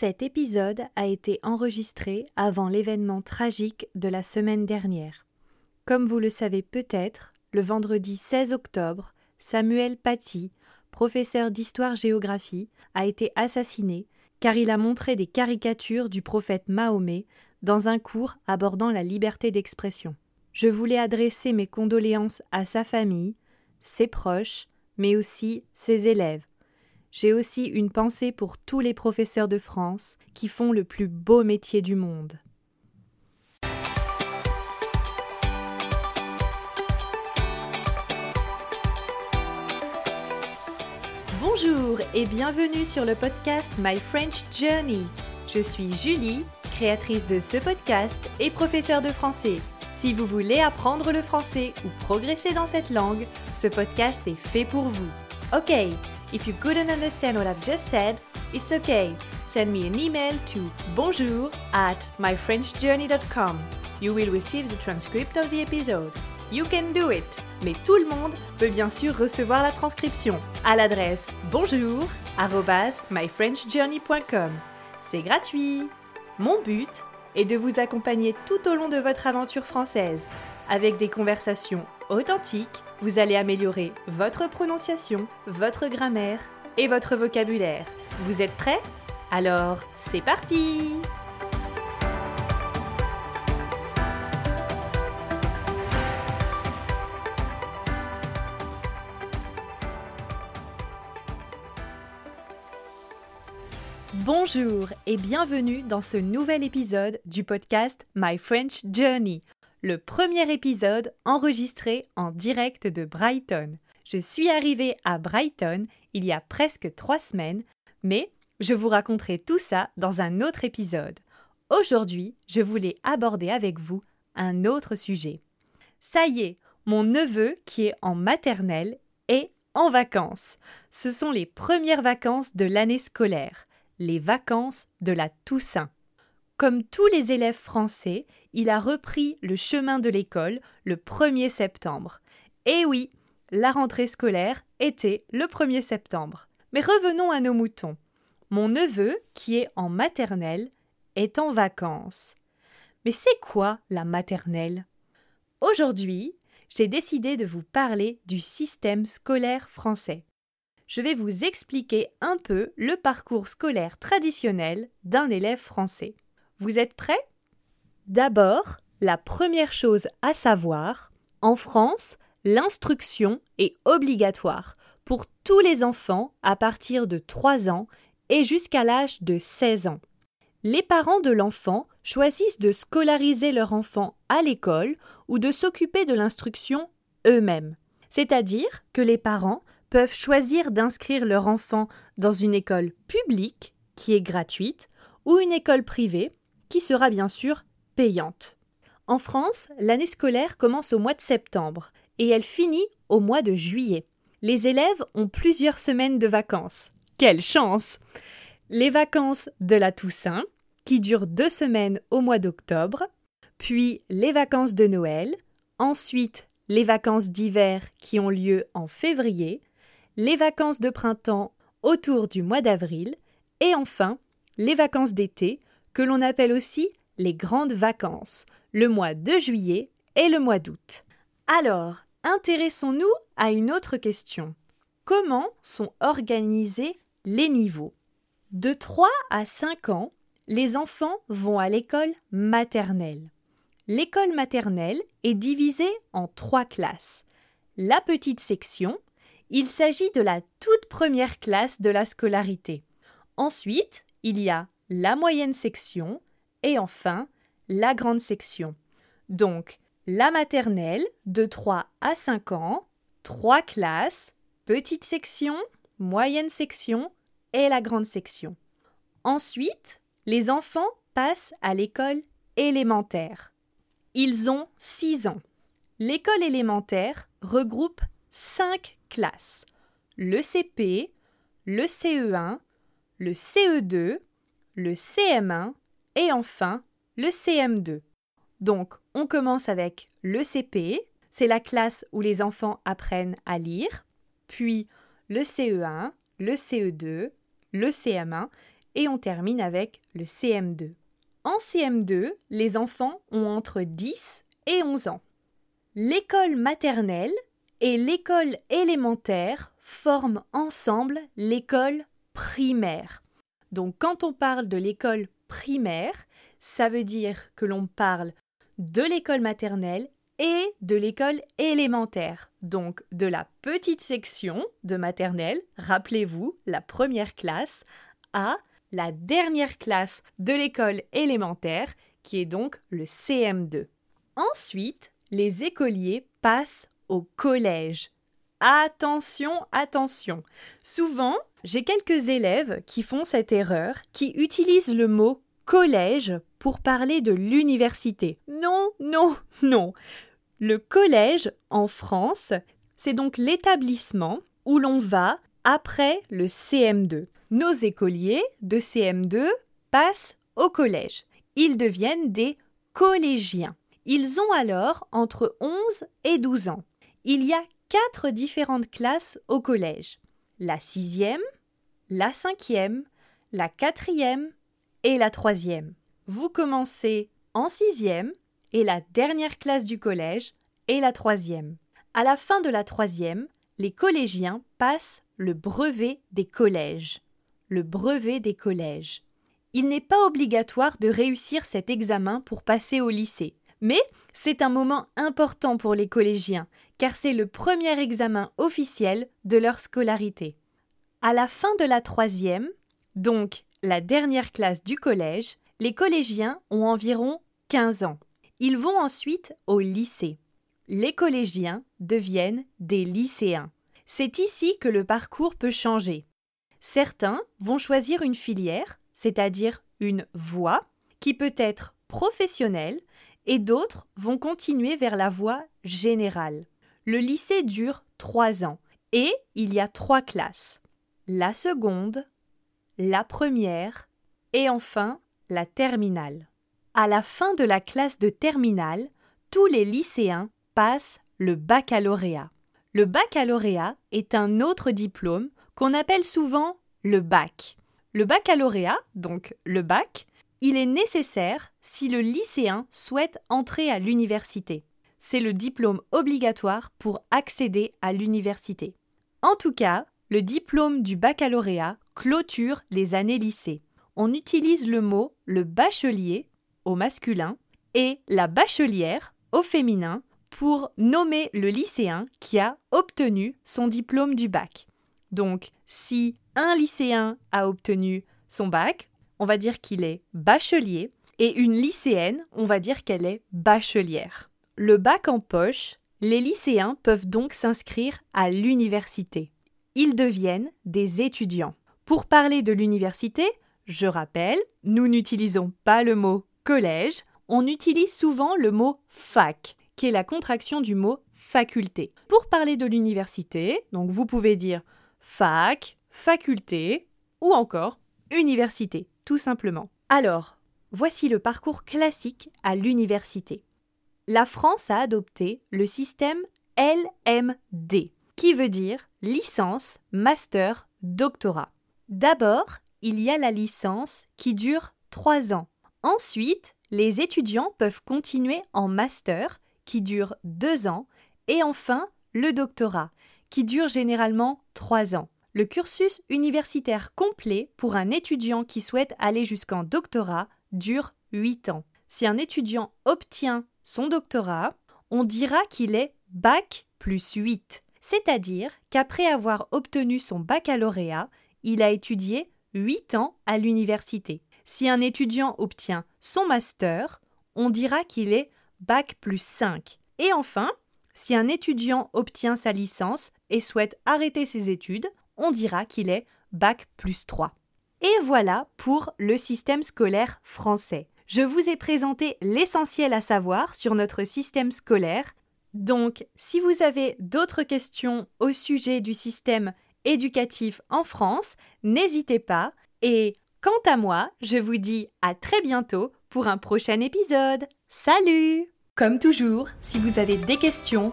Cet épisode a été enregistré avant l'événement tragique de la semaine dernière. Comme vous le savez peut-être, le vendredi 16 octobre, Samuel Paty, professeur d'histoire-géographie, a été assassiné car il a montré des caricatures du prophète Mahomet dans un cours abordant la liberté d'expression. Je voulais adresser mes condoléances à sa famille, ses proches, mais aussi ses élèves. J'ai aussi une pensée pour tous les professeurs de France qui font le plus beau métier du monde. Bonjour et bienvenue sur le podcast My French Journey. Je suis Julie, créatrice de ce podcast et professeure de français. Si vous voulez apprendre le français ou progresser dans cette langue, ce podcast est fait pour vous. Ok, if you couldn't understand what I've just said, it's okay. Send me an email to bonjour at myfrenchjourney.com. You will receive the transcript of the episode. You can do it! Mais tout le monde peut bien sûr recevoir la transcription à l'adresse bonjour myfrenchjourney.com. C'est gratuit. Mon but est de vous accompagner tout au long de votre aventure française. Avec des conversations authentiques, vous allez améliorer votre prononciation, votre grammaire et votre vocabulaire. Vous êtes prêts? Alors, c'est parti! Bonjour et bienvenue dans ce nouvel épisode du podcast My French Journey, le premier épisode enregistré en direct de Brighton. Je suis arrivée à Brighton il y a presque trois semaines, mais je vous raconterai tout ça dans un autre épisode. Aujourd'hui, je voulais aborder avec vous un autre sujet. Ça y est, mon neveu qui est en maternelle est en vacances. Ce sont les premières vacances de l'année scolaire les vacances de la Toussaint. Comme tous les élèves français, il a repris le chemin de l'école le 1er septembre. Et oui, la rentrée scolaire était le 1er septembre. Mais revenons à nos moutons. Mon neveu, qui est en maternelle, est en vacances. Mais c'est quoi la maternelle? Aujourd'hui, j'ai décidé de vous parler du système scolaire français je vais vous expliquer un peu le parcours scolaire traditionnel d'un élève français. Vous êtes prêts? D'abord, la première chose à savoir, en France, l'instruction est obligatoire pour tous les enfants à partir de 3 ans et jusqu'à l'âge de 16 ans. Les parents de l'enfant choisissent de scolariser leur enfant à l'école ou de s'occuper de l'instruction eux-mêmes. C'est-à-dire que les parents peuvent choisir d'inscrire leur enfant dans une école publique, qui est gratuite, ou une école privée, qui sera bien sûr payante. En France, l'année scolaire commence au mois de septembre et elle finit au mois de juillet. Les élèves ont plusieurs semaines de vacances. Quelle chance Les vacances de la Toussaint, qui durent deux semaines au mois d'octobre, puis les vacances de Noël, ensuite les vacances d'hiver qui ont lieu en février, les vacances de printemps autour du mois d'avril, et enfin les vacances d'été, que l'on appelle aussi les grandes vacances, le mois de juillet et le mois d'août. Alors, intéressons-nous à une autre question. Comment sont organisés les niveaux? De 3 à 5 ans, les enfants vont à l'école maternelle. L'école maternelle est divisée en trois classes. La petite section, il s'agit de la toute première classe de la scolarité. Ensuite, il y a la moyenne section et enfin la grande section. Donc, la maternelle de 3 à 5 ans, trois classes, petite section, moyenne section et la grande section. Ensuite, les enfants passent à l'école élémentaire. Ils ont 6 ans. L'école élémentaire regroupe 5 classes le CP, le CE1, le CE2, le CM1 et enfin le CM2. Donc, on commence avec le CP, c'est la classe où les enfants apprennent à lire, puis le CE1, le CE2, le CM1 et on termine avec le CM2. En CM2, les enfants ont entre 10 et 11 ans. L'école maternelle et l'école élémentaire forment ensemble l'école primaire. Donc quand on parle de l'école primaire, ça veut dire que l'on parle de l'école maternelle et de l'école élémentaire, donc de la petite section de maternelle, rappelez-vous, la première classe, à la dernière classe de l'école élémentaire, qui est donc le CM2. Ensuite, les écoliers passent au collège. Attention, attention. Souvent, j'ai quelques élèves qui font cette erreur, qui utilisent le mot collège pour parler de l'université. Non, non, non. Le collège en France, c'est donc l'établissement où l'on va après le CM2. Nos écoliers de CM2 passent au collège. Ils deviennent des collégiens. Ils ont alors entre 11 et 12 ans. Il y a quatre différentes classes au collège. La sixième, la cinquième, la quatrième et la troisième. Vous commencez en sixième et la dernière classe du collège est la troisième. À la fin de la troisième, les collégiens passent le brevet des collèges. Le brevet des collèges. Il n'est pas obligatoire de réussir cet examen pour passer au lycée. Mais c'est un moment important pour les collégiens, car c'est le premier examen officiel de leur scolarité. À la fin de la troisième, donc la dernière classe du collège, les collégiens ont environ 15 ans. Ils vont ensuite au lycée. Les collégiens deviennent des lycéens. C'est ici que le parcours peut changer. Certains vont choisir une filière, c'est-à-dire une voie, qui peut être professionnelle, et d'autres vont continuer vers la voie générale. Le lycée dure trois ans et il y a trois classes. La seconde, la première et enfin la terminale. À la fin de la classe de terminale, tous les lycéens passent le baccalauréat. Le baccalauréat est un autre diplôme qu'on appelle souvent le bac. Le baccalauréat, donc le bac, il est nécessaire si le lycéen souhaite entrer à l'université. C'est le diplôme obligatoire pour accéder à l'université. En tout cas, le diplôme du baccalauréat clôture les années lycée. On utilise le mot le bachelier au masculin et la bachelière au féminin pour nommer le lycéen qui a obtenu son diplôme du bac. Donc, si un lycéen a obtenu son bac, on va dire qu'il est bachelier, et une lycéenne, on va dire qu'elle est bachelière. Le bac en poche, les lycéens peuvent donc s'inscrire à l'université. Ils deviennent des étudiants. Pour parler de l'université, je rappelle, nous n'utilisons pas le mot collège, on utilise souvent le mot fac, qui est la contraction du mot faculté. Pour parler de l'université, donc vous pouvez dire fac, faculté ou encore université tout simplement. Alors, voici le parcours classique à l'université. La France a adopté le système LMD, qui veut dire licence, master, doctorat. D'abord, il y a la licence qui dure trois ans. Ensuite, les étudiants peuvent continuer en master qui dure deux ans et enfin le doctorat qui dure généralement trois ans. Le cursus universitaire complet pour un étudiant qui souhaite aller jusqu'en doctorat dure 8 ans. Si un étudiant obtient son doctorat, on dira qu'il est bac plus 8, c'est-à-dire qu'après avoir obtenu son baccalauréat, il a étudié 8 ans à l'université. Si un étudiant obtient son master, on dira qu'il est bac plus 5. Et enfin, si un étudiant obtient sa licence et souhaite arrêter ses études, on dira qu'il est Bac plus 3. Et voilà pour le système scolaire français. Je vous ai présenté l'essentiel à savoir sur notre système scolaire. Donc, si vous avez d'autres questions au sujet du système éducatif en France, n'hésitez pas. Et quant à moi, je vous dis à très bientôt pour un prochain épisode. Salut Comme toujours, si vous avez des questions,